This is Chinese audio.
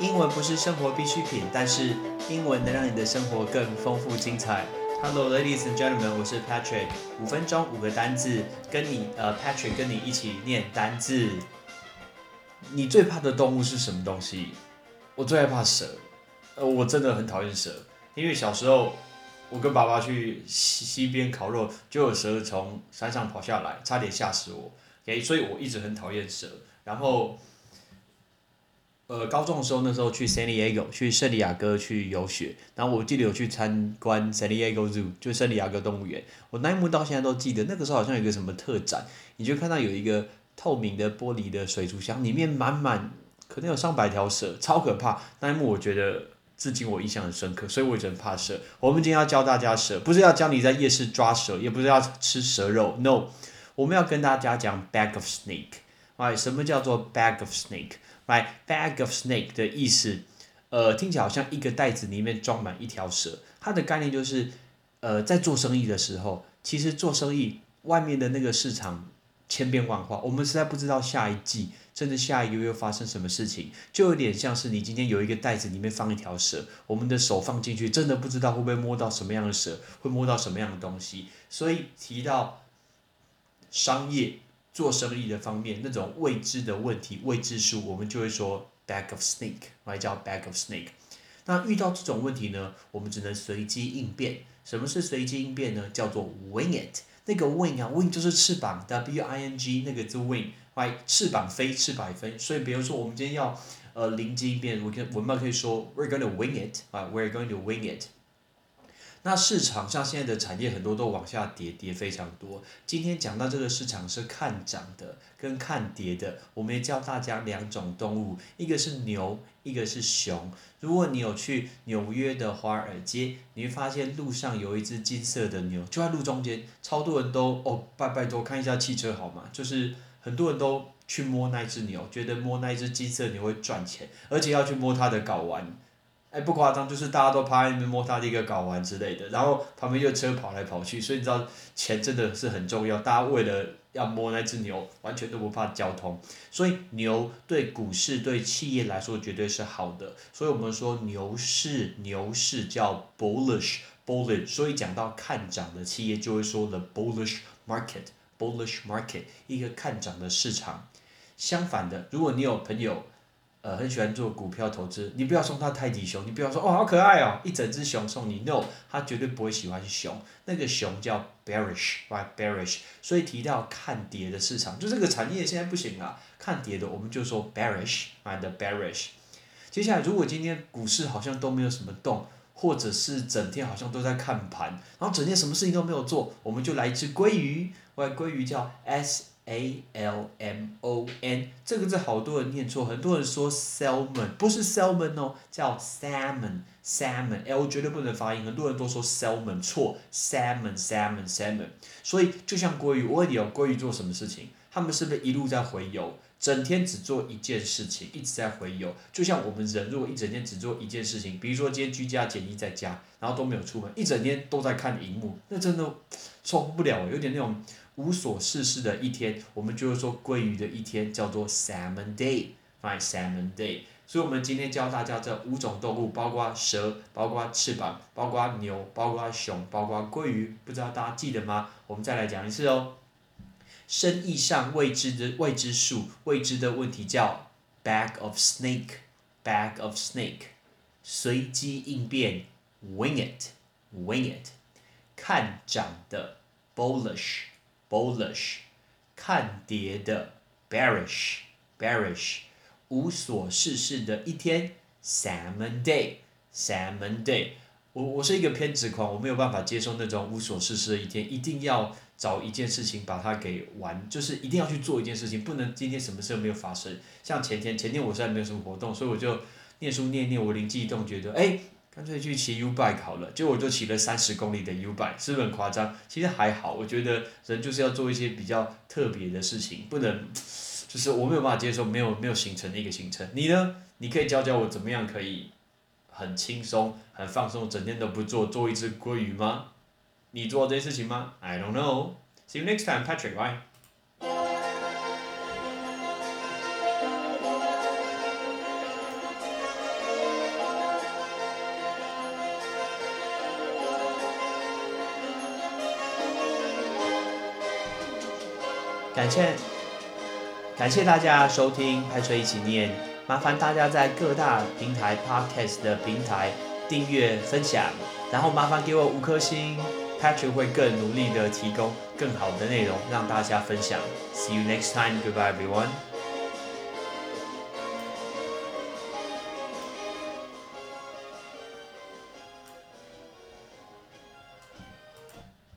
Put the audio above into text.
英文不是生活必需品，但是英文能让你的生活更丰富精彩。Hello, ladies and gentlemen，我是 Patrick。五分钟五个单字，跟你呃 Patrick 跟你一起念单字。你最怕的动物是什么东西？我最害怕蛇。呃，我真的很讨厌蛇，因为小时候我跟爸爸去西西边烤肉，就有蛇从山上跑下来，差点吓死我。OK，所以我一直很讨厌蛇。然后。呃，高中的时候，那时候去 San Diego，去圣地亚哥去游学，然后我记得有去参观 San Diego Zoo，就圣地亚哥动物园。我那一幕到现在都记得，那个时候好像有个什么特展，你就看到有一个透明的玻璃的水族箱，里面满满可能有上百条蛇，超可怕。那一幕我觉得至今我印象很深刻，所以我也很怕蛇。我们今天要教大家蛇，不是要教你在夜市抓蛇，也不是要吃蛇肉，No，我们要跟大家讲 bag of snake。哎，什么叫做 bag of snake？来，bag of snake 的意思，呃，听起来好像一个袋子里面装满一条蛇。它的概念就是，呃，在做生意的时候，其实做生意外面的那个市场千变万化，我们实在不知道下一季甚至下一个月发生什么事情，就有点像是你今天有一个袋子里面放一条蛇，我们的手放进去，真的不知道会不会摸到什么样的蛇，会摸到什么样的东西。所以提到商业。做生意的方面，那种未知的问题、未知数，我们就会说 bag of snake，来叫 bag of snake。那遇到这种问题呢，我们只能随机应变。什么是随机应变呢？叫做 wing it。那个 wing 啊，wing 就是翅膀，w i n g 那个字 wing，来翅膀飞，翅膀飞。所以比如说我们今天要呃灵机应变，我可我们可以说 we're going to wing it，啊，we're going to wing it。那市场像现在的产业很多都往下跌，跌非常多。今天讲到这个市场是看涨的跟看跌的，我们也教大家两种动物，一个是牛，一个是熊。如果你有去纽约的华尔街，你会发现路上有一只金色的牛，就在路中间，超多人都哦拜拜多看一下汽车好吗？就是很多人都去摸那只牛，觉得摸那只金色牛会赚钱，而且要去摸它的睾丸。哎，不夸张，就是大家都趴在那边摸它的一个睾丸之类的，然后旁边就车跑来跑去，所以你知道钱真的是很重要。大家为了要摸那只牛，完全都不怕交通，所以牛对股市对企业来说绝对是好的。所以我们说牛市，牛市叫 bullish，bullish。所以讲到看涨的企业，就会说 the bullish market，bullish market，一个看涨的市场。相反的，如果你有朋友。呃，很喜欢做股票投资，你不要送他泰迪熊，你不要说哦好可爱哦，一整只熊送你，no，他绝对不会喜欢熊，那个熊叫 bearish，right bearish，所以提到看跌的市场，就这个产业现在不行了，看跌的我们就说 bearish，right bearish。接下来如果今天股市好像都没有什么动，或者是整天好像都在看盘，然后整天什么事情都没有做，我们就来一只鲑鱼，喂，鲑鱼叫 s。A L M O N 这个字好多人念错，很多人说 salmon 不是 salmon 哦，叫 salmon salmon L 绝对不能发音，很多人都说 salmon 错 salmon salmon salmon，所以就像鲑鱼，我问你哦，鲑鱼做什么事情？他们是不是一路在回游，整天只做一件事情，一直在回游？就像我们人如果一整天只做一件事情，比如说今天居家检疫在家，然后都没有出门，一整天都在看荧幕，那真的受不了，有点那种。无所事事的一天，我们就会说鲑鱼的一天叫做 Salmon Day，my Salmon Day。所以，我们今天教大家这五种动物，包括蛇，包括翅膀，包括牛，包括熊，包括鲑鱼，不知道大家记得吗？我们再来讲一次哦。生意上未知的未知数，未知的问题叫 bag of snake，bag of snake。随机应变，wing it，wing it。看涨的，bullish。bullish，看跌的，bearish，bearish，无所事事的一天，salmon day，salmon day。我我是一个偏执狂，我没有办法接受那种无所事事的一天，一定要找一件事情把它给完，就是一定要去做一件事情，不能今天什么事都没有发生。像前天，前天我虽然没有什么活动，所以我就念书念念，我灵机一动，觉得哎。干脆去骑 U bike 好了，结果我就骑了三十公里的 U bike，是不是很夸张？其实还好，我觉得人就是要做一些比较特别的事情，不能，就是我没有办法接受没有没有行程的一个行程。你呢？你可以教教我怎么样可以很轻松、很放松，整天都不做，做一只鲑鱼吗？你做这些事情吗？I don't know. See you next time, Patrick. Bye. 感谢感谢大家收听 Patrick 一起念，麻烦大家在各大平台 Podcast 的平台订阅分享，然后麻烦给我五颗星，Patrick 会更努力的提供更好的内容让大家分享。See you next time. Goodbye, everyone.